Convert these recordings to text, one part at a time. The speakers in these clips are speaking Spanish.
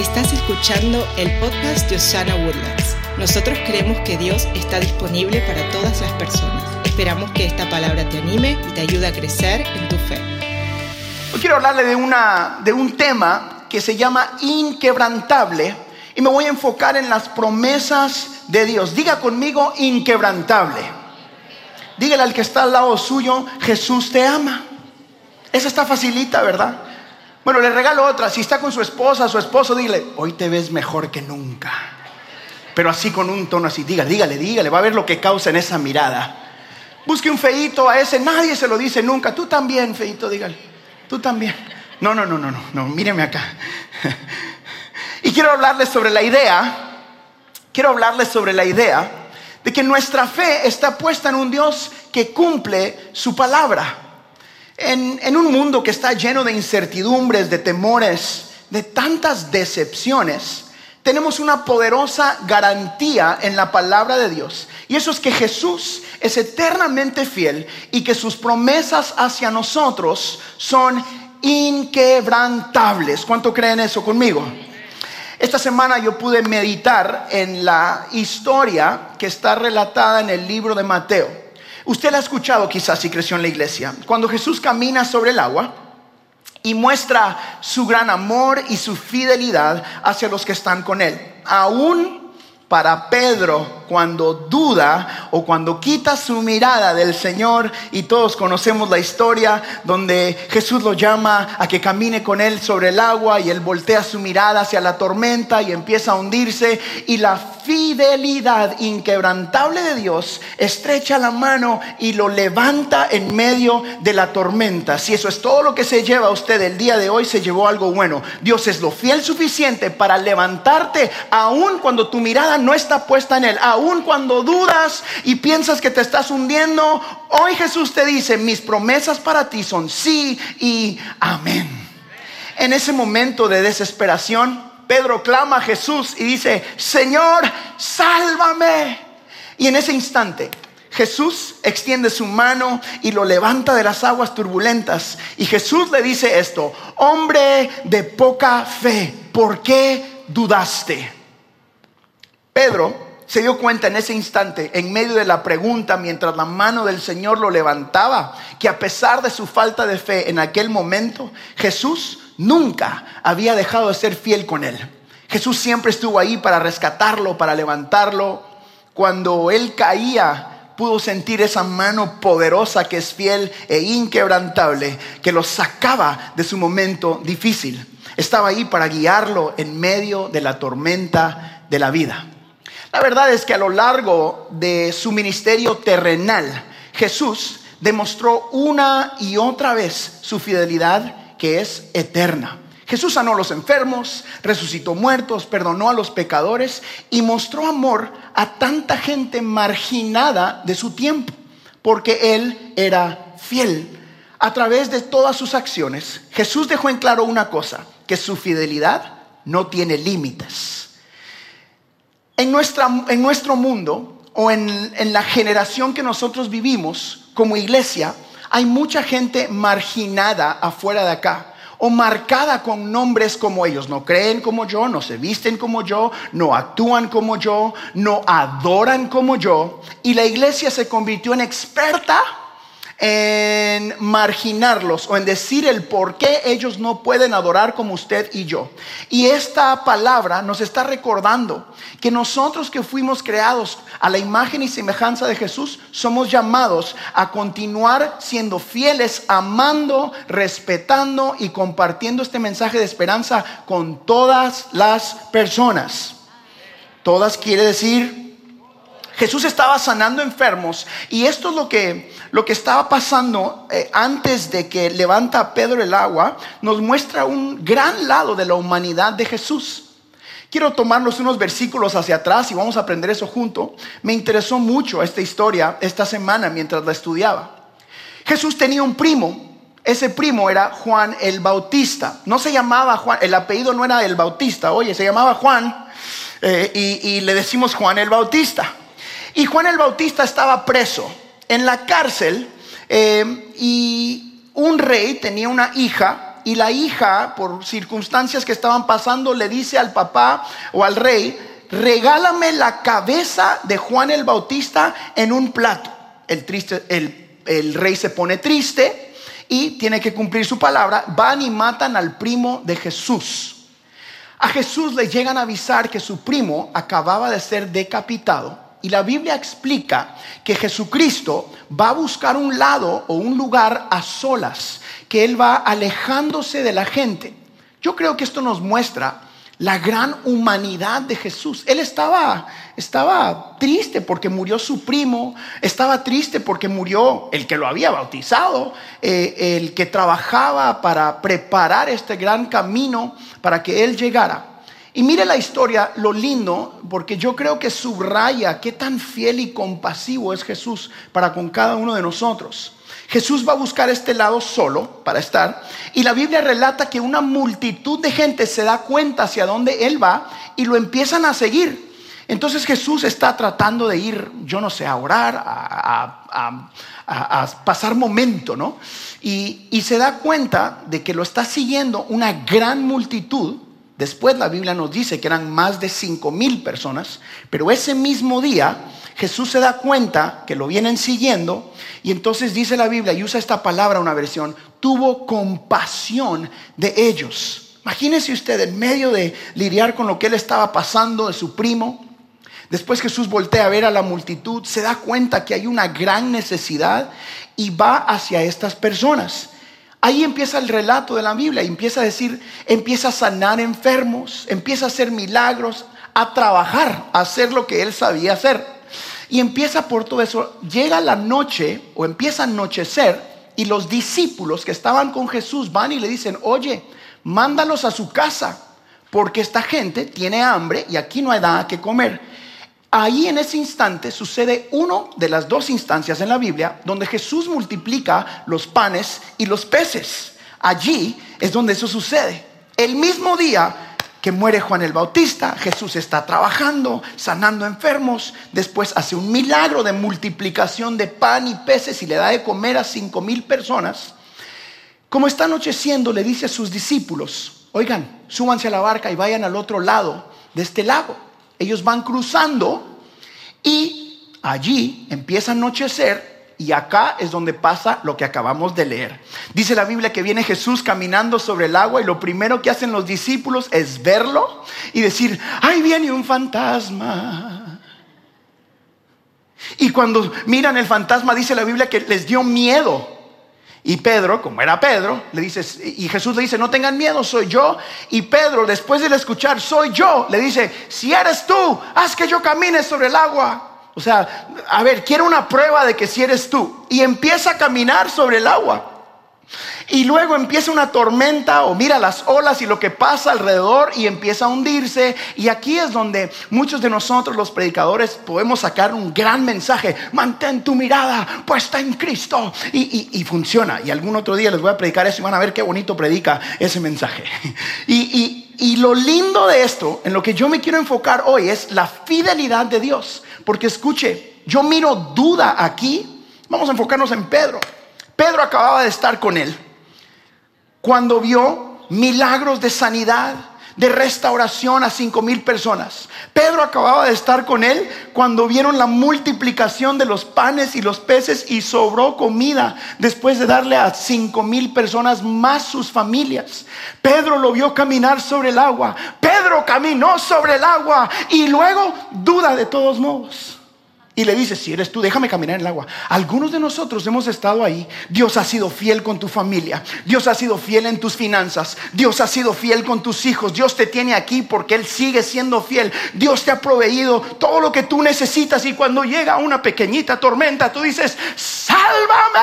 Estás escuchando el podcast de Osana Woodlands. Nosotros creemos que Dios está disponible para todas las personas. Esperamos que esta palabra te anime y te ayude a crecer en tu fe. Hoy quiero hablarle de, una, de un tema que se llama inquebrantable y me voy a enfocar en las promesas de Dios. Diga conmigo inquebrantable. Dígale al que está al lado suyo, Jesús te ama. Esa está facilita, ¿verdad? Bueno, le regalo otra. Si está con su esposa, su esposo, dile, hoy te ves mejor que nunca. Pero así con un tono así, dígale, dígale, dígale, va a ver lo que causa en esa mirada. Busque un feito a ese, nadie se lo dice nunca. Tú también, feito, dígale. Tú también. No, no, no, no, no, no, míreme acá. Y quiero hablarles sobre la idea, quiero hablarles sobre la idea de que nuestra fe está puesta en un Dios que cumple su palabra. En, un mundo que está lleno de incertidumbres, de temores, de tantas decepciones, tenemos una poderosa garantía en la palabra de Dios. Y eso es que Jesús es eternamente fiel y que sus promesas hacia nosotros son inquebrantables. ¿Cuánto creen eso conmigo? Esta semana yo pude meditar en la historia que está relatada en el libro de Mateo. Usted la ha escuchado quizás si creció en la iglesia. Cuando Jesús camina sobre el agua y muestra su gran amor y su fidelidad hacia los que están con él. Aún para Pedro cuando duda o cuando quita su mirada del Señor y todos conocemos la historia donde Jesús lo llama a que camine con él sobre el agua y él voltea su mirada hacia la tormenta y empieza a hundirse y la fidelidad inquebrantable de Dios estrecha la mano y lo levanta en medio de la tormenta. Si eso es todo lo que se lleva a usted el día de hoy, se llevó algo bueno. Dios es lo fiel suficiente para levantarte aun cuando tu mirada no está puesta en Él, aun cuando dudas y piensas que te estás hundiendo. Hoy Jesús te dice, mis promesas para ti son sí y amén. En ese momento de desesperación, Pedro clama a Jesús y dice, Señor, sálvame. Y en ese instante, Jesús extiende su mano y lo levanta de las aguas turbulentas. Y Jesús le dice esto, hombre de poca fe, ¿por qué dudaste? Pedro se dio cuenta en ese instante, en medio de la pregunta, mientras la mano del Señor lo levantaba, que a pesar de su falta de fe en aquel momento, Jesús nunca había dejado de ser fiel con él. Jesús siempre estuvo ahí para rescatarlo, para levantarlo. Cuando él caía, pudo sentir esa mano poderosa que es fiel e inquebrantable, que lo sacaba de su momento difícil. Estaba ahí para guiarlo en medio de la tormenta de la vida. La verdad es que a lo largo de su ministerio terrenal, Jesús demostró una y otra vez su fidelidad que es eterna. Jesús sanó a los enfermos, resucitó muertos, perdonó a los pecadores y mostró amor a tanta gente marginada de su tiempo, porque Él era fiel. A través de todas sus acciones, Jesús dejó en claro una cosa, que su fidelidad no tiene límites. En, nuestra, en nuestro mundo o en, en la generación que nosotros vivimos como iglesia, hay mucha gente marginada afuera de acá o marcada con nombres como ellos. No creen como yo, no se visten como yo, no actúan como yo, no adoran como yo. Y la iglesia se convirtió en experta en marginarlos o en decir el por qué ellos no pueden adorar como usted y yo. Y esta palabra nos está recordando que nosotros que fuimos creados a la imagen y semejanza de Jesús somos llamados a continuar siendo fieles, amando, respetando y compartiendo este mensaje de esperanza con todas las personas. Todas quiere decir Jesús estaba sanando enfermos y esto es lo que, lo que estaba pasando eh, antes de que levanta a Pedro el agua, nos muestra un gran lado de la humanidad de Jesús. Quiero tomarnos unos versículos hacia atrás y vamos a aprender eso junto. Me interesó mucho esta historia esta semana mientras la estudiaba. Jesús tenía un primo, ese primo era Juan el Bautista. No se llamaba Juan, el apellido no era el Bautista, oye, se llamaba Juan eh, y, y le decimos Juan el Bautista. Y Juan el Bautista estaba preso en la cárcel eh, y un rey tenía una hija y la hija, por circunstancias que estaban pasando, le dice al papá o al rey, regálame la cabeza de Juan el Bautista en un plato. El, triste, el, rey se pone triste y tiene que cumplir su palabra. Van y matan al primo de Jesús. A Jesús le llegan a avisar que su primo acababa de ser decapitado. Y la Biblia explica que Jesucristo va a buscar un lado o un lugar a solas, que Él va alejándose de la gente. Yo creo que esto nos muestra la gran humanidad de Jesús. Él estaba, estaba triste porque murió su primo, estaba triste porque murió el que lo había bautizado, eh, el que trabajaba para preparar este gran camino para que Él llegara. Y mire la historia, lo lindo, porque yo creo que subraya qué tan fiel y compasivo es Jesús para con cada uno de nosotros. Jesús va a buscar este lado solo para estar. Y la Biblia relata que una multitud de gente se da cuenta hacia dónde Él va y lo empiezan a seguir. Entonces Jesús está tratando de ir, yo no sé, a orar, a, pasar momento, ¿no? Y, y se da cuenta de que lo está siguiendo una gran multitud. Después la Biblia nos dice que eran más de cinco mil personas, pero ese mismo día Jesús se da cuenta que lo vienen siguiendo y entonces dice la Biblia y usa esta palabra, una versión, tuvo compasión de ellos. Imagínese usted en medio de lidiar con lo que él estaba pasando de su primo. Después Jesús voltea a ver a la multitud, se da cuenta que hay una gran necesidad y va hacia estas personas. Ahí empieza el relato de la Biblia, empieza a decir, empieza a sanar enfermos, empieza a hacer milagros, a trabajar, a hacer lo que él sabía hacer. Y empieza por todo eso. Llega la noche o empieza a anochecer y los discípulos que estaban con Jesús van y le dicen, oye, mándalos a su casa porque esta gente tiene hambre y aquí no hay nada que comer. Ahí en ese instante sucede uno de las dos instancias en la Biblia donde Jesús multiplica los panes y los peces. Allí es donde eso sucede. El mismo día que muere Juan el Bautista, Jesús está trabajando, sanando enfermos, después hace un milagro de multiplicación de pan y peces y le da de comer a cinco mil personas. Como está anocheciendo, le dice a sus discípulos, oigan, súbanse a la barca y vayan al otro lado de este lago. Ellos van cruzando y allí empieza a anochecer y acá es donde pasa lo que acabamos de leer. Dice la Biblia que viene Jesús caminando sobre el agua y lo primero que hacen los discípulos es verlo y decir, ahí viene un fantasma. Y cuando miran el fantasma, dice la Biblia que les dio miedo. Y Pedro, como era Pedro, le dice, y Jesús le dice, no tengan miedo, soy yo. Y Pedro, después de escuchar, soy yo, le dice, si eres tú, haz que yo camine sobre el agua. O sea, a ver, quiero una prueba de que si eres tú. Y empieza a caminar sobre el agua. Y luego empieza una tormenta o mira las olas y lo que pasa alrededor y empieza a hundirse. Y aquí es donde muchos de nosotros los predicadores podemos sacar un gran mensaje. Mantén tu mirada puesta en Cristo. Y, funciona. Y algún otro día les voy a predicar eso y van a ver qué bonito predica ese mensaje. Y, y lo lindo de esto, en lo que yo me quiero enfocar hoy, es la fidelidad de Dios. Porque escuche, yo miro duda aquí. Vamos a enfocarnos en Pedro. Pedro acababa de estar con él cuando vio milagros de sanidad, de restauración a cinco mil personas. Pedro acababa de estar con él cuando vieron la multiplicación de los panes y los peces y sobró comida después de darle a cinco mil personas más sus familias. Pedro lo vio caminar sobre el agua. Pedro caminó sobre el agua y luego duda de todos modos y le dice, si eres tú, déjame caminar en el agua. Algunos de nosotros hemos estado ahí. Dios ha sido fiel con tu familia. Dios ha sido fiel en tus finanzas. Dios ha sido fiel con tus hijos. Dios te tiene aquí porque Él sigue siendo fiel. Dios te ha proveído todo lo que tú necesitas y cuando llega una pequeñita tormenta, tú dices, sálvame.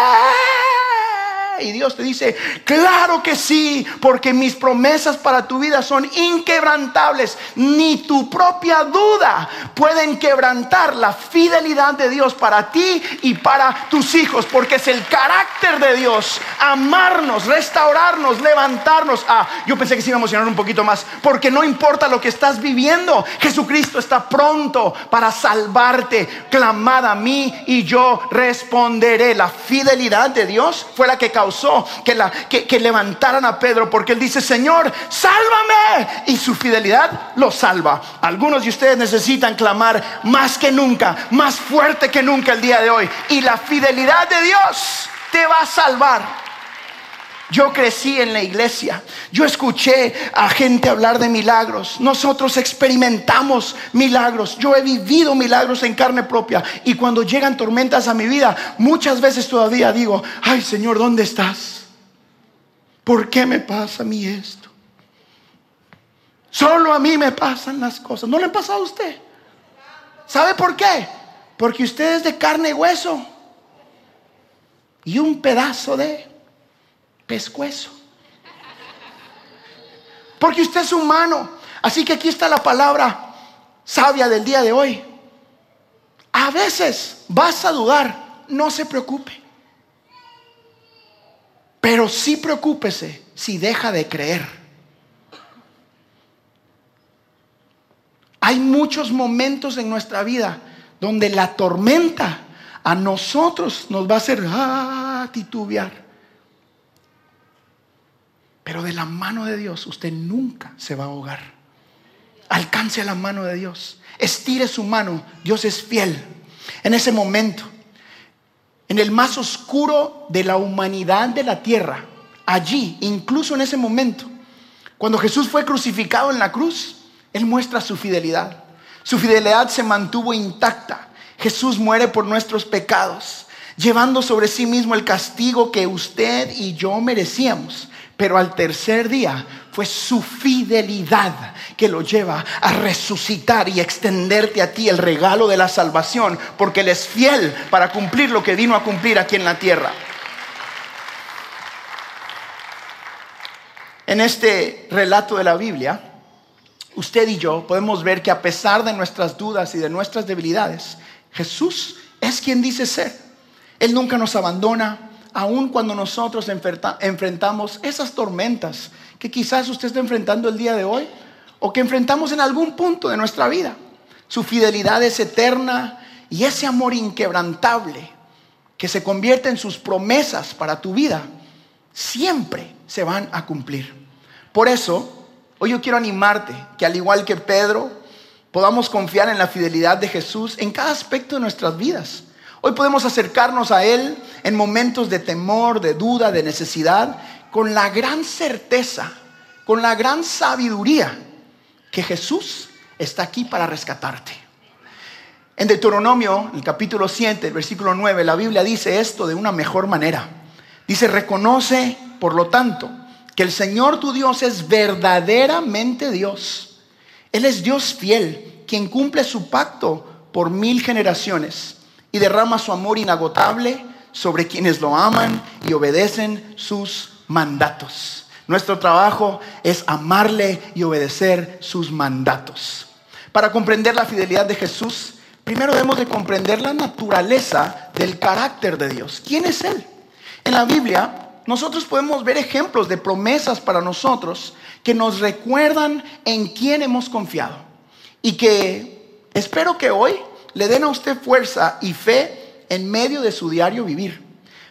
Y Dios te dice, claro que sí, porque mis promesas para tu vida son inquebrantables. Ni tu propia duda pueden quebrantar la fidelidad de Dios para ti y para tus hijos, porque es el carácter de Dios, amarnos, restaurarnos, levantarnos. Ah, yo pensé que se iba a emocionar un poquito más, porque no importa lo que estás viviendo, Jesucristo está pronto para salvarte. Clamad a mí y yo responderé. La fidelidad de Dios fue la que causó que, la, que levantaran a Pedro, porque él dice, Señor, sálvame. Y su fidelidad lo salva. Algunos de ustedes necesitan clamar más que nunca, más fuerte que nunca el día de hoy. Y la fidelidad de Dios te va a salvar. Yo crecí en la iglesia, yo escuché a gente hablar de milagros, nosotros experimentamos milagros, yo he vivido milagros en carne propia y cuando llegan tormentas a mi vida, muchas veces todavía digo, ay Señor, ¿dónde estás? ¿Por qué me pasa a mí esto? Solo a mí me pasan las cosas, ¿no le ha pasado a usted? ¿Sabe por qué? Porque usted es de carne y hueso y un pedazo de pescuezo. Porque usted es humano. Así que aquí está la palabra sabia del día de hoy. A veces vas a dudar, no se preocupe. Pero sí preocúpese si deja de creer. Hay muchos momentos en nuestra vida donde la tormenta a nosotros nos va a hacer ah, titubear. Pero de la mano de Dios usted nunca se va a ahogar. Alcance la mano de Dios. Estire su mano. Dios es fiel. En ese momento, en el más oscuro de la humanidad de la tierra, allí, incluso en ese momento, cuando Jesús fue crucificado en la cruz, Él muestra su fidelidad. Su fidelidad se mantuvo intacta. Jesús muere por nuestros pecados, llevando sobre sí mismo el castigo que usted y yo merecíamos. Pero al tercer día fue su fidelidad que lo lleva a resucitar y extenderte a ti el regalo de la salvación, porque Él es fiel para cumplir lo que vino a cumplir aquí en la tierra. En este relato de la Biblia, usted y yo podemos ver que a pesar de nuestras dudas y de nuestras debilidades, Jesús es quien dice ser. Él nunca nos abandona, aun cuando nosotros enfrentamos esas tormentas que quizás usted está enfrentando el día de hoy o que enfrentamos en algún punto de nuestra vida. Su fidelidad es eterna y ese amor inquebrantable que se convierte en sus promesas para tu vida, siempre se van a cumplir. Por eso, hoy yo quiero animarte que al igual que Pedro, podamos confiar en la fidelidad de Jesús en cada aspecto de nuestras vidas. Hoy podemos acercarnos a Él en momentos de temor, de duda, de necesidad, con la gran certeza, con la gran sabiduría que Jesús está aquí para rescatarte. En Deuteronomio, el capítulo 7, el versículo 9, la Biblia dice esto de una mejor manera. Dice, reconoce, por lo tanto, que el Señor tu Dios es verdaderamente Dios. Él es Dios fiel, quien cumple su pacto por mil generaciones y derrama su amor inagotable sobre quienes lo aman y obedecen sus mandatos. Nuestro trabajo es amarle y obedecer sus mandatos. Para comprender la fidelidad de Jesús, primero debemos de comprender la naturaleza del carácter de Dios. ¿Quién es Él? En la Biblia nosotros podemos ver ejemplos de promesas para nosotros que nos recuerdan en quién hemos confiado. Y que espero que hoy le den a usted fuerza y fe en medio de su diario vivir.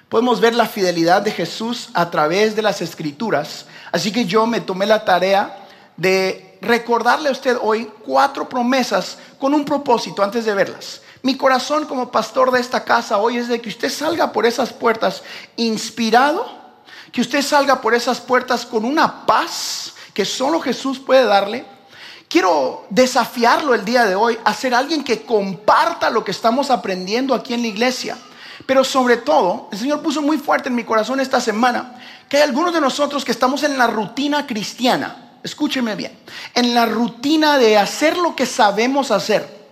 Podemos ver la fidelidad de Jesús a través de las escrituras. Así que yo me tomé la tarea de recordarle a usted hoy cuatro promesas con un propósito antes de verlas. Mi corazón como pastor de esta casa hoy es de que usted salga por esas puertas inspirado, que usted salga por esas puertas con una paz que solo Jesús puede darle Quiero desafiarlo el día de hoy a ser alguien que comparta lo que estamos aprendiendo aquí en la iglesia. Pero sobre todo, el Señor puso muy fuerte en mi corazón esta semana que hay algunos de nosotros que estamos en la rutina cristiana. Escúcheme bien. En la rutina de hacer lo que sabemos hacer.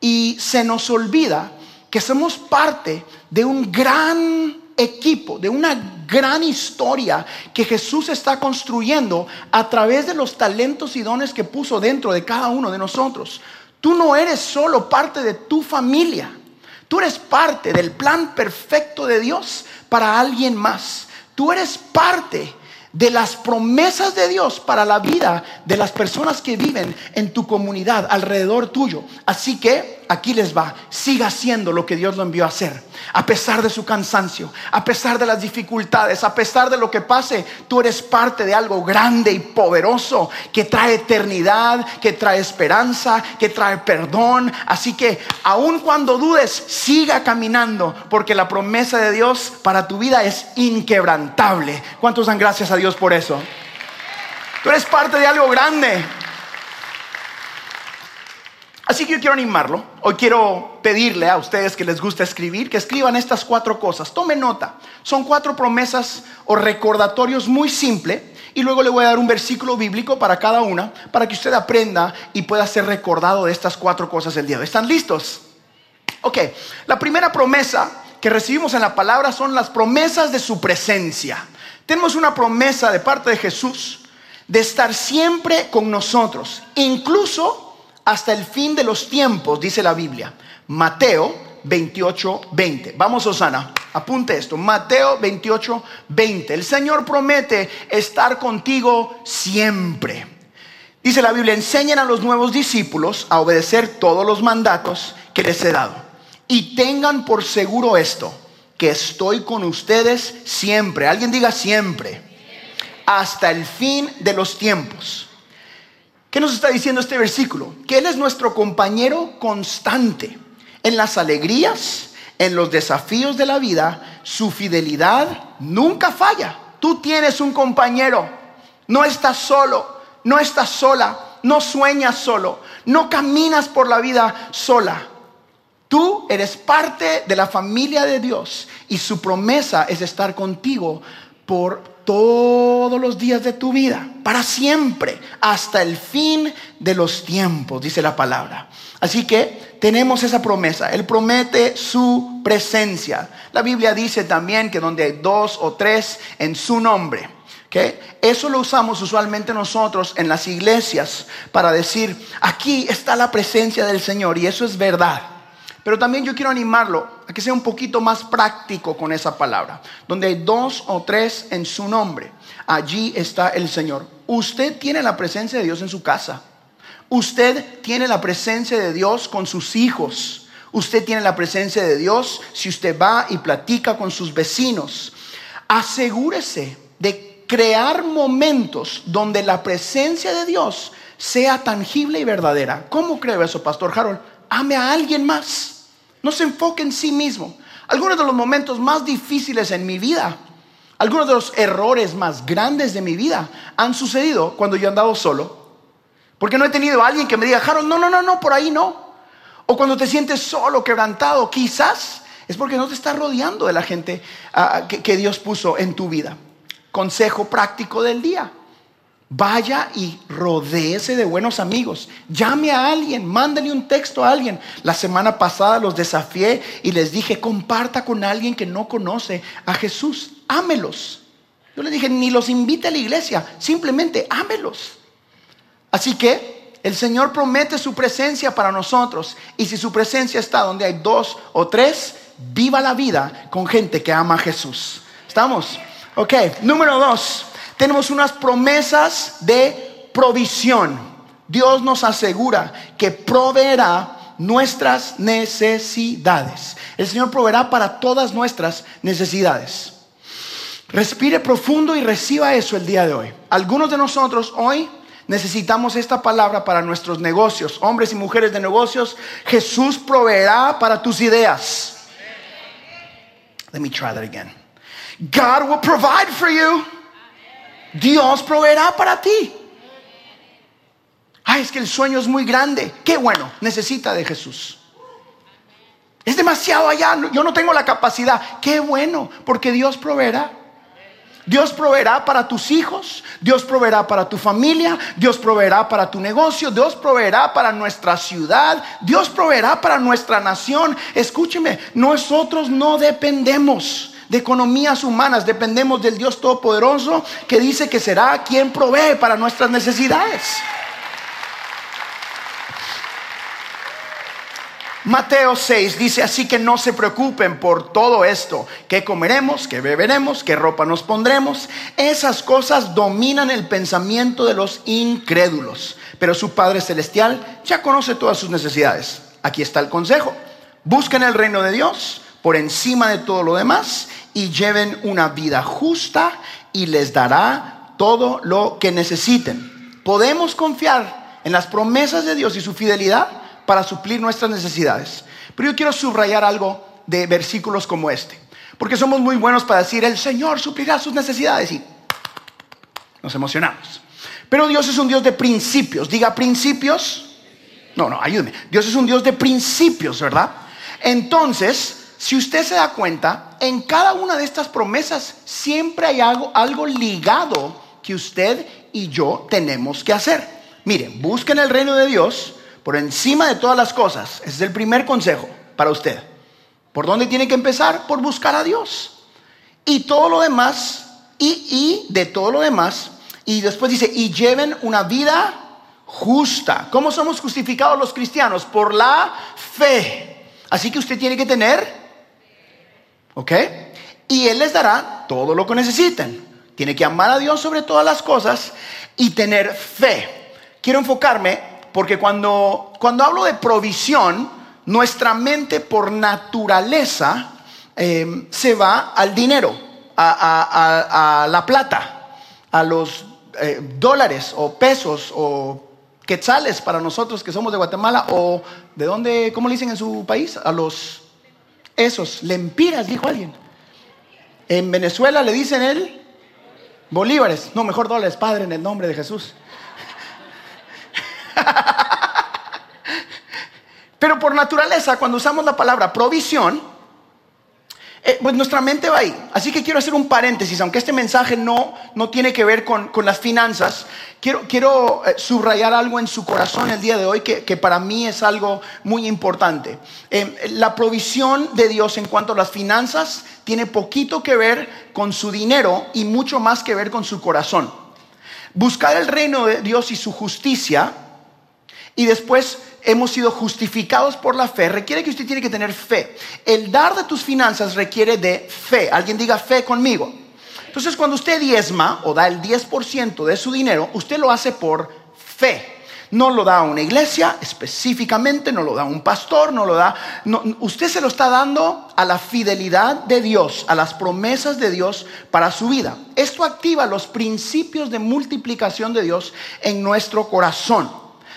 Y se nos olvida que somos parte de un gran equipo, de una gran historia que Jesús está construyendo a través de los talentos y dones que puso dentro de cada uno de nosotros. Tú no eres solo parte de tu familia, tú eres parte del plan perfecto de Dios para alguien más. Tú eres parte de las promesas de Dios para la vida de las personas que viven en tu comunidad, alrededor tuyo. Así que aquí les va, siga haciendo lo que Dios lo envió a hacer. A pesar de su cansancio, a pesar de las dificultades, a pesar de lo que pase, tú eres parte de algo grande y poderoso que trae eternidad, que trae esperanza, que trae perdón. Así que aun cuando dudes, siga caminando, porque la promesa de Dios para tu vida es inquebrantable. ¿Cuántos dan gracias a Dios? por eso. Tú eres parte de algo grande. Así que yo quiero animarlo. Hoy quiero pedirle a ustedes que les gusta escribir, que escriban estas cuatro cosas. Tomen nota. Son cuatro promesas o recordatorios muy simples. Y luego le voy a dar un versículo bíblico para cada una, para que usted aprenda y pueda ser recordado de estas cuatro cosas el día de hoy. ¿Están listos? Ok, la primera promesa que recibimos en la palabra son las promesas de su presencia. Tenemos una promesa de parte de Jesús de estar siempre con nosotros, incluso hasta el fin de los tiempos, dice la Biblia. Mateo 28, 20. Vamos, Osana, apunte esto. Mateo 28, 20. El Señor promete estar contigo siempre. Dice la Biblia, enseñen a los nuevos discípulos a obedecer todos los mandatos que les he dado. Y tengan por seguro esto que estoy con ustedes siempre. Alguien diga siempre. Hasta el fin de los tiempos. ¿Qué nos está diciendo este versículo? Que Él es nuestro compañero constante en las alegrías, en los desafíos de la vida. Su fidelidad nunca falla. Tú tienes un compañero. No estás solo, no estás sola, no sueñas solo, no caminas por la vida sola. Tú eres parte de la familia de Dios y su promesa es estar contigo por todos los días de tu vida, para siempre, hasta el fin de los tiempos, dice la palabra. Así que tenemos esa promesa. Él promete su presencia. La Biblia dice también que donde hay dos o tres en su nombre. Eso lo usamos usualmente nosotros en las iglesias para decir, aquí está la presencia del Señor y eso es verdad. Pero también yo quiero animarlo a que sea un poquito más práctico con esa palabra. Donde hay dos o tres en su nombre, allí está el Señor. Usted tiene la presencia de Dios en su casa. Usted tiene la presencia de Dios con sus hijos. Usted tiene la presencia de Dios si usted va y platica con sus vecinos. Asegúrese de crear momentos donde la presencia de Dios sea tangible y verdadera. ¿Cómo creo eso, Pastor Harold? Ame a alguien más. No se enfoque en sí mismo. Algunos de los momentos más difíciles en mi vida, algunos de los errores más grandes de mi vida han sucedido cuando yo he andado solo. Porque no he tenido alguien que me diga, Harold, no, no, no, no, por ahí no. O cuando te sientes solo, quebrantado, quizás es porque no te estás rodeando de la gente ah, que Dios puso en tu vida. Consejo práctico del día. Vaya y rodéese de buenos amigos. Llame a alguien, mándale un texto a alguien. La semana pasada los desafié y les dije, comparta con alguien que no conoce a Jesús. Ámelos. Yo les dije, ni los invite a la iglesia, simplemente ámelos. Así que el Señor promete su presencia para nosotros. Y si su presencia está donde hay dos o tres, viva la vida con gente que ama a Jesús. ¿Estamos? Ok, número dos tenemos unas promesas de provisión. Dios nos asegura que proveerá nuestras necesidades. El Señor proveerá para todas nuestras necesidades. Respire profundo y reciba eso el día de hoy. Algunos de nosotros hoy necesitamos esta palabra para nuestros negocios. Hombres y mujeres de negocios, Jesús proveerá para tus ideas. Let me try that again. God will provide for you. Dios proveerá para ti. Ay, es que el sueño es muy grande. Qué bueno, necesita de Jesús. Es demasiado allá, yo no tengo la capacidad. Qué bueno, porque Dios proveerá. Dios proveerá para tus hijos, Dios proveerá para tu familia, Dios proveerá para tu negocio, Dios proveerá para nuestra ciudad, Dios proveerá para nuestra nación. Escúcheme, nosotros no dependemos de economías humanas, dependemos del Dios Todopoderoso que dice que será quien provee para nuestras necesidades. Mateo 6 dice así que no se preocupen por todo esto, qué comeremos, qué beberemos, qué ropa nos pondremos. Esas cosas dominan el pensamiento de los incrédulos, pero su Padre Celestial ya conoce todas sus necesidades. Aquí está el consejo. Busquen el reino de Dios por encima de todo lo demás y lleven una vida justa y les dará todo lo que necesiten. Podemos confiar en las promesas de Dios y su fidelidad para suplir nuestras necesidades. Pero yo quiero subrayar algo de versículos como este, porque somos muy buenos para decir, el Señor suplirá sus necesidades y nos emocionamos. Pero Dios es un Dios de principios, diga principios. No, no, ayúdeme. Dios es un Dios de principios, ¿verdad? Entonces, si usted se da cuenta, en cada una de estas promesas siempre hay algo, ligado que usted y yo tenemos que hacer. Miren, busquen el reino de Dios por encima de todas las cosas. Ese es el primer consejo para usted. ¿Por dónde tiene que empezar? Por buscar a Dios. Y todo lo demás, y, y de todo lo demás, y después dice, y lleven una vida justa. ¿Cómo somos justificados los cristianos? Por la fe. Así que usted tiene que tener, ¿ok? Y Él les dará todo lo que necesiten. Tiene que amar a Dios sobre todas las cosas y tener fe. Quiero enfocarme porque cuando, cuando hablo de provisión, nuestra mente por naturaleza em, se va al dinero, a, la plata, a los eh, dólares o pesos o quetzales para nosotros que somos de Guatemala o de dónde, ¿cómo le dicen en su país? A los esos, lempiras, dijo alguien. En Venezuela le dicen el bolívares, no, mejor dólares, Padre, en el nombre de Jesús. Pero por naturaleza, cuando usamos la palabra provisión, eh, pues nuestra mente va ahí. Así que quiero hacer un paréntesis, aunque este mensaje no, no tiene que ver con, las finanzas, quiero, quiero eh, subrayar algo en su corazón el día de hoy que, para mí es algo muy importante. Eh, la provisión de Dios en cuanto a las finanzas tiene poquito que ver con su dinero y mucho más que ver con su corazón. Buscar el reino de Dios y su justicia y después hemos sido justificados por la fe, requiere que usted tiene que tener fe. El dar de tus finanzas requiere de fe. Alguien diga fe conmigo. Entonces cuando usted diezma o da el 10% de su dinero, usted lo hace por fe. No lo da a una iglesia específicamente, no lo da a un pastor, no lo da... usted se lo está dando a la fidelidad de Dios, a las promesas de Dios para su vida. Esto activa los principios de multiplicación de Dios en nuestro corazón.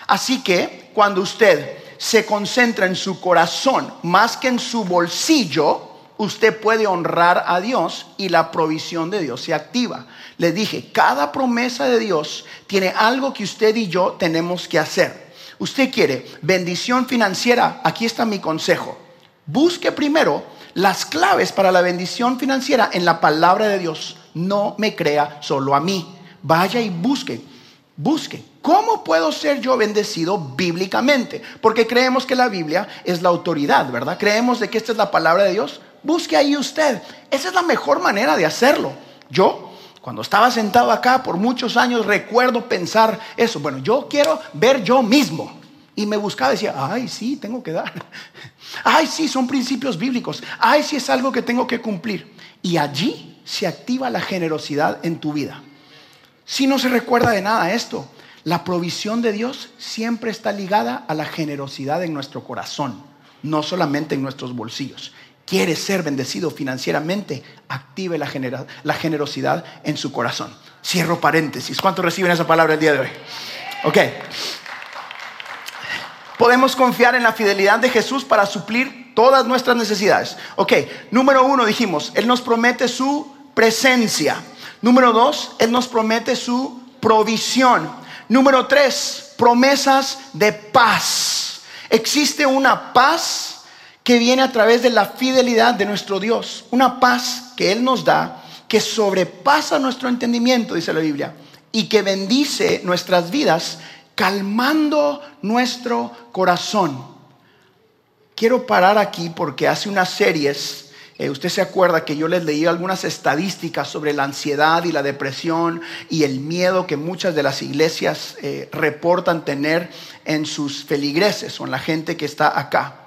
Así que cuando usted se concentra en su corazón más que en su bolsillo, usted puede honrar a Dios y la provisión de Dios se activa. Le dije, cada promesa de Dios tiene algo que usted y yo tenemos que hacer. Usted quiere bendición financiera, aquí está mi consejo. Busque primero las claves para la bendición financiera en la palabra de Dios. No me crea solo a mí. Vaya y busque, busque. ¿Cómo puedo ser yo bendecido bíblicamente? Porque creemos que la Biblia es la autoridad, ¿verdad? Creemos de que esta es la palabra de Dios. Busque ahí usted. Esa es la mejor manera de hacerlo. Yo, cuando estaba sentado acá por muchos años, recuerdo pensar eso. Bueno, yo quiero ver yo mismo. Y me buscaba y decía, ay, sí, tengo que dar. Ay, sí, son principios bíblicos. Ay, sí, es algo que tengo que cumplir. Y allí se activa la generosidad en tu vida. Si no se recuerda de nada esto, la provisión de Dios siempre está ligada a la generosidad en nuestro corazón, no solamente en nuestros bolsillos. Quiere ser bendecido financieramente, active la, generosidad en su corazón. Cierro paréntesis. ¿Cuántos reciben esa palabra el día de hoy? Ok. Podemos confiar en la fidelidad de Jesús para suplir todas nuestras necesidades. Ok, número uno dijimos, Él nos promete su presencia. Número dos, Él nos promete su provisión. Número tres, promesas de paz. Existe una paz que viene a través de la fidelidad de nuestro Dios. Una paz que Él nos da que sobrepasa nuestro entendimiento, dice la Biblia, y que bendice nuestras vidas, calmando nuestro corazón. Quiero parar aquí porque hace unas series eh, usted se acuerda que yo les leí algunas estadísticas sobre la ansiedad y la depresión y el miedo que muchas de las iglesias eh, reportan tener en sus feligreses o en la gente que está acá.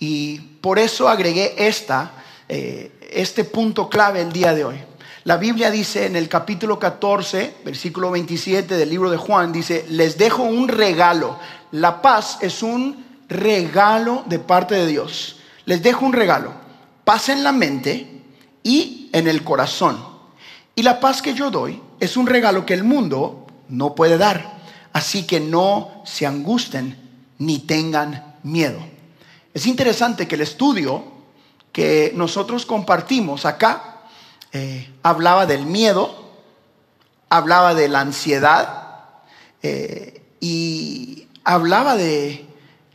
Y por eso agregué esta, eh, este punto clave el día de hoy. La Biblia dice en el capítulo 14, versículo 27 del libro de Juan, dice, les dejo un regalo. La paz es un regalo de parte de Dios. Les dejo un regalo. Paz en la mente y en el corazón. Y la paz que yo doy es un regalo que el mundo no puede dar. Así que no se angusten ni tengan miedo. Es interesante que el estudio que nosotros compartimos acá eh, hablaba del miedo, hablaba de la ansiedad eh, y hablaba de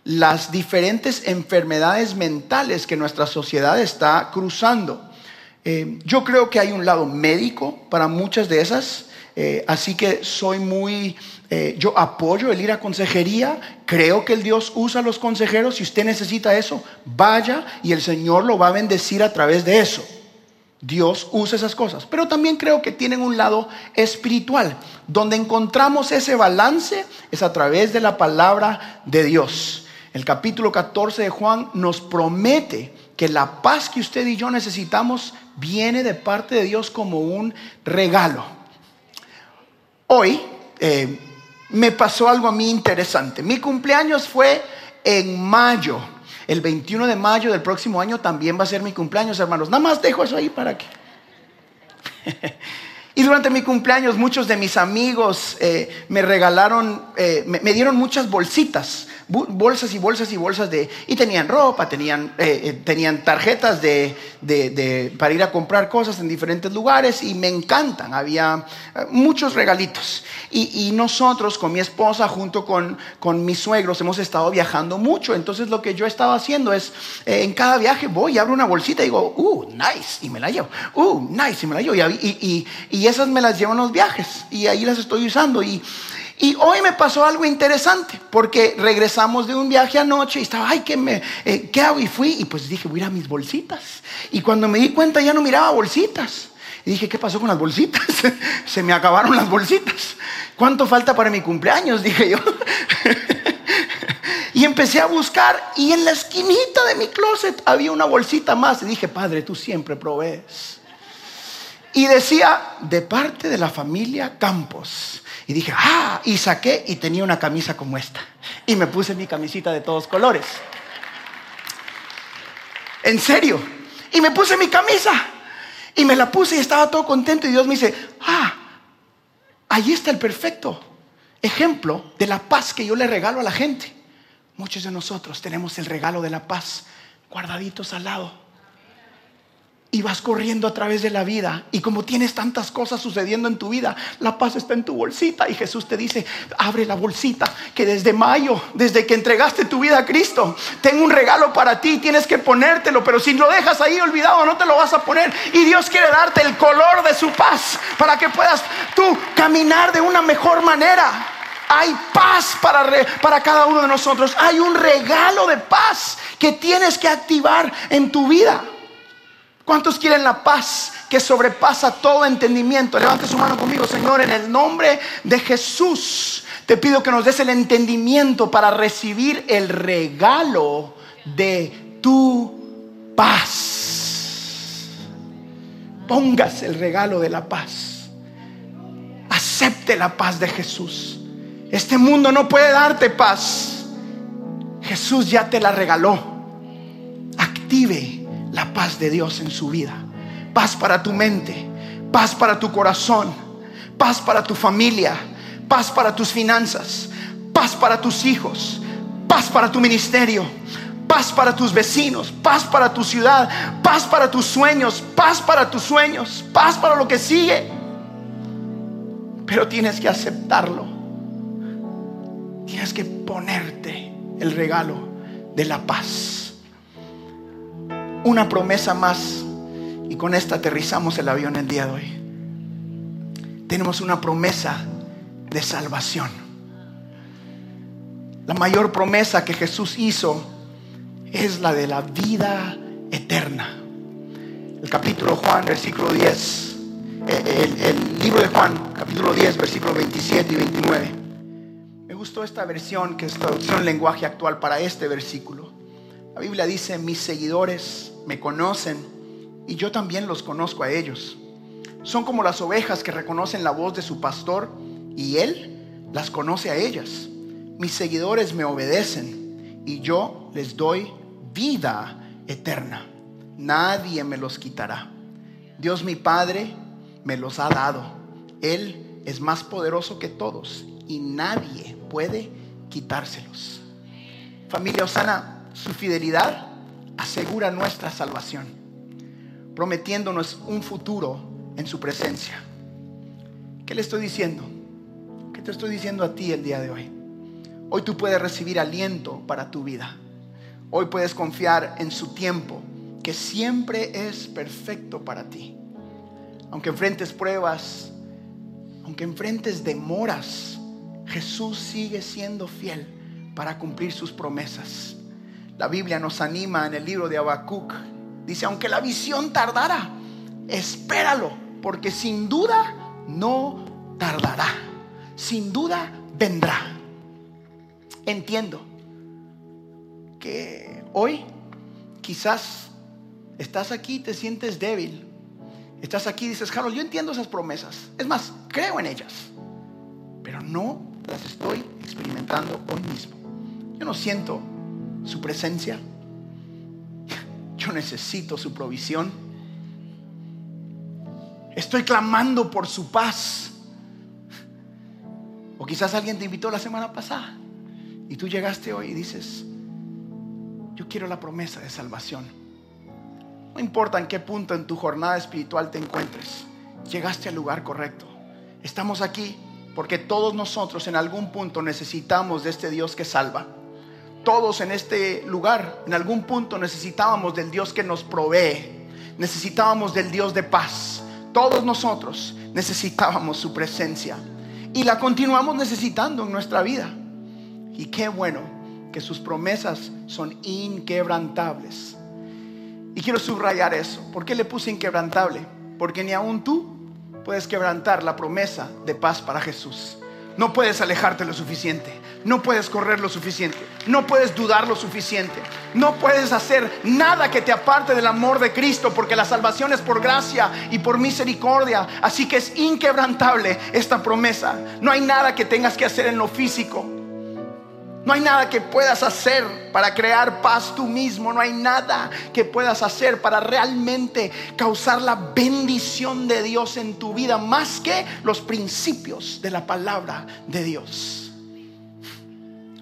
las diferentes enfermedades mentales que nuestra sociedad está cruzando. Eh, yo creo que hay un lado médico para muchas de esas, así que soy muy, yo apoyo el ir a consejería, creo que el Dios usa a los consejeros, si usted necesita eso, vaya y el Señor lo va a bendecir a través de eso. Dios usa esas cosas, pero también creo que tienen un lado espiritual. Donde encontramos ese balance es a través de la palabra de Dios. El capítulo 14 de Juan nos promete que la paz que usted y yo necesitamos viene de parte de Dios como un regalo. Hoy eh, me pasó algo a mí interesante. Mi cumpleaños fue en mayo el 21 de mayo del próximo año también va a ser mi cumpleaños, hermanos. Nada más dejo eso ahí para que... y durante mi cumpleaños muchos de mis amigos eh, me regalaron, eh, me, dieron muchas bolsitas bolsas y bolsas y bolsas de... Y tenían ropa, tenían, eh, eh, tenían tarjetas de, de, para ir a comprar cosas en diferentes lugares y me encantan. Había eh, muchos regalitos. Y, y, nosotros con mi esposa junto con, con mis suegros hemos estado viajando mucho. Entonces lo que yo he estado haciendo es, en cada viaje voy y abro una bolsita y digo, uh, nice, y me la llevo. Uh, nice, y me la llevo. Y, y, y esas me las llevo en los viajes. Y ahí las estoy usando. Y, y hoy me pasó algo interesante, porque regresamos de un viaje anoche y estaba, ay, ¿qué, me, eh, ¿qué hago? Y fui, y pues dije, voy a ir a mis bolsitas. Y cuando me di cuenta ya no miraba bolsitas. Y dije, ¿qué pasó con las bolsitas? Se me acabaron las bolsitas. ¿Cuánto falta para mi cumpleaños? Dije yo. y empecé a buscar y en la esquinita de mi closet había una bolsita más. Y dije, Padre, tú siempre provees. Y decía, de parte de la familia Campos. Y dije, ah, y saqué y tenía una camisa como esta. Y me puse mi camisita de todos colores. En serio. Y me puse mi camisa. Y me la puse y estaba todo contento. Y Dios me dice, ah, ahí está el perfecto ejemplo de la paz que yo le regalo a la gente. Muchos de nosotros tenemos el regalo de la paz guardaditos al lado y vas corriendo a través de la vida y como tienes tantas cosas sucediendo en tu vida, la paz está en tu bolsita y Jesús te dice, abre la bolsita que desde mayo, desde que entregaste tu vida a Cristo, tengo un regalo para ti, tienes que ponértelo, pero si lo dejas ahí olvidado no te lo vas a poner y Dios quiere darte el color de su paz para que puedas tú caminar de una mejor manera. Hay paz para, para cada uno de nosotros. Hay un regalo de paz que tienes que activar en tu vida. ¿Cuántos quieren la paz que sobrepasa todo entendimiento? Levante su mano conmigo, Señor, en el nombre de Jesús. Te pido que nos des el entendimiento para recibir el regalo de tu paz. Pongas el regalo de la paz. Acepte la paz de Jesús. Este mundo no puede darte paz. Jesús ya te la regaló. Active la paz de Dios en su vida. Paz para tu mente, paz para tu corazón, paz para tu familia, paz para tus finanzas, paz para tus hijos, paz para tu ministerio, paz para tus vecinos, paz para tu ciudad, paz para tus sueños, paz para tus sueños, paz para lo que sigue. Pero tienes que aceptarlo. Tienes que ponerte el regalo de la paz una promesa más. Y con esta aterrizamos el avión el día de hoy. Tenemos una promesa de salvación. La mayor promesa que Jesús hizo es la de la vida eterna. El capítulo Juan, versículo 10. El, libro de Juan, capítulo 10, versículo 27 y 29. Me gustó esta versión que es traducción en lenguaje actual para este versículo. La Biblia dice, mis seguidores me conocen y yo también los conozco a ellos. Son como las ovejas que reconocen la voz de su pastor y él las conoce a ellas. Mis seguidores me obedecen y yo les doy vida eterna. Nadie me los quitará. Dios mi Padre me los ha dado. Él es más poderoso que todos y nadie puede quitárselos. Familia Osana, su fidelidad asegura nuestra salvación, prometiéndonos un futuro en su presencia. ¿Qué le estoy diciendo? ¿Qué te estoy diciendo a ti el día de hoy? Hoy tú puedes recibir aliento para tu vida. Hoy puedes confiar en su tiempo, que siempre es perfecto para ti. Aunque enfrentes pruebas, aunque enfrentes demoras, Jesús sigue siendo fiel para cumplir sus promesas. La Biblia nos anima en el libro de Habacuc. Dice, aunque la visión tardara, espéralo, porque sin duda no tardará. Sin duda vendrá. Entiendo que hoy quizás estás aquí y te sientes débil. Estás aquí y dices, Harold, yo entiendo esas promesas. Es más, creo en ellas. Pero no las estoy experimentando hoy mismo. Yo no siento su presencia. Yo necesito su provisión. Estoy clamando por su paz. O quizás alguien te invitó la semana pasada y tú llegaste hoy y dices, yo quiero la promesa de salvación. No importa en qué punto en tu jornada espiritual te encuentres, llegaste al lugar correcto. Estamos aquí porque todos nosotros en algún punto necesitamos de este Dios que salva. Todos en este lugar, en algún punto necesitábamos del Dios que nos provee. Necesitábamos del Dios de paz. Todos nosotros necesitábamos su presencia. Y la continuamos necesitando en nuestra vida. Y qué bueno que sus promesas son inquebrantables. Y quiero subrayar eso. ¿Por qué le puse inquebrantable? Porque ni aún tú puedes quebrantar la promesa de paz para Jesús. No puedes alejarte lo suficiente. No puedes correr lo suficiente. No puedes dudar lo suficiente. No puedes hacer nada que te aparte del amor de Cristo porque la salvación es por gracia y por misericordia. Así que es inquebrantable esta promesa. No hay nada que tengas que hacer en lo físico. No hay nada que puedas hacer para crear paz tú mismo. No hay nada que puedas hacer para realmente causar la bendición de Dios en tu vida más que los principios de la palabra de Dios.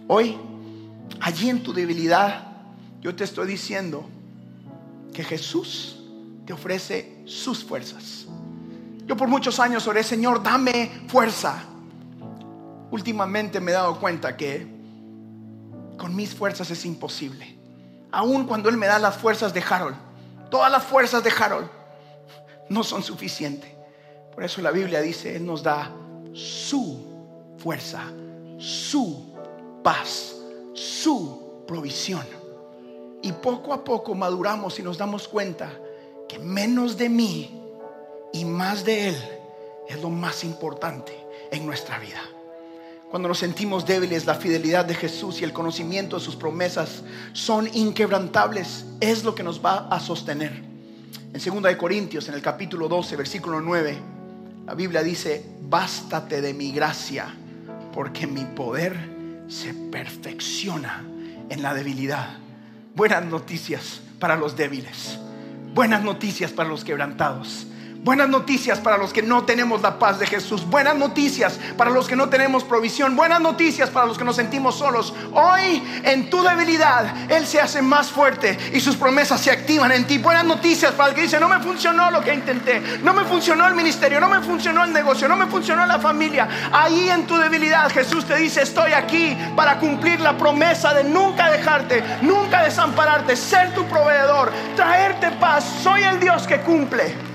Hoy, allí en tu debilidad, yo te estoy diciendo que Jesús te ofrece sus fuerzas. Yo por muchos años oré, Señor, dame fuerza. Últimamente me he dado cuenta que con mis fuerzas es imposible. Aun cuando Él me da las fuerzas de Harold, todas las fuerzas de Harold no son suficientes. Por eso la Biblia dice, Él nos da su fuerza, su paz, su provisión. Y poco a poco maduramos y nos damos cuenta que menos de mí y más de Él es lo más importante en nuestra vida. Cuando nos sentimos débiles, la fidelidad de Jesús y el conocimiento de sus promesas son inquebrantables. Es lo que nos va a sostener. En 2 Corintios, en el capítulo 12, versículo 9, la Biblia dice, bástate de mi gracia, porque mi poder se perfecciona en la debilidad. Buenas noticias para los débiles. Buenas noticias para los quebrantados. Buenas noticias para los que no tenemos la paz de Jesús. Buenas noticias para los que no tenemos provisión. Buenas noticias para los que nos sentimos solos. Hoy en tu debilidad Él se hace más fuerte y sus promesas se activan en ti. Buenas noticias para el que dice, no me funcionó lo que intenté. No me funcionó el ministerio. No me funcionó el negocio. No me funcionó la familia. Ahí en tu debilidad Jesús te dice, estoy aquí para cumplir la promesa de nunca dejarte, nunca desampararte, ser tu proveedor, traerte paz. Soy el Dios que cumple.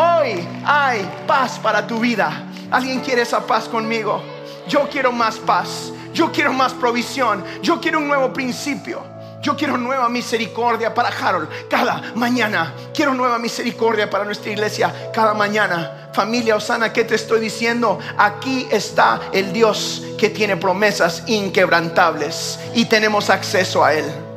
Hoy hay paz para tu vida. ¿Alguien quiere esa paz conmigo? Yo quiero más paz. Yo quiero más provisión. Yo quiero un nuevo principio. Yo quiero nueva misericordia para Harold cada mañana. Quiero nueva misericordia para nuestra iglesia cada mañana. Familia Osana, ¿qué te estoy diciendo? Aquí está el Dios que tiene promesas inquebrantables y tenemos acceso a Él.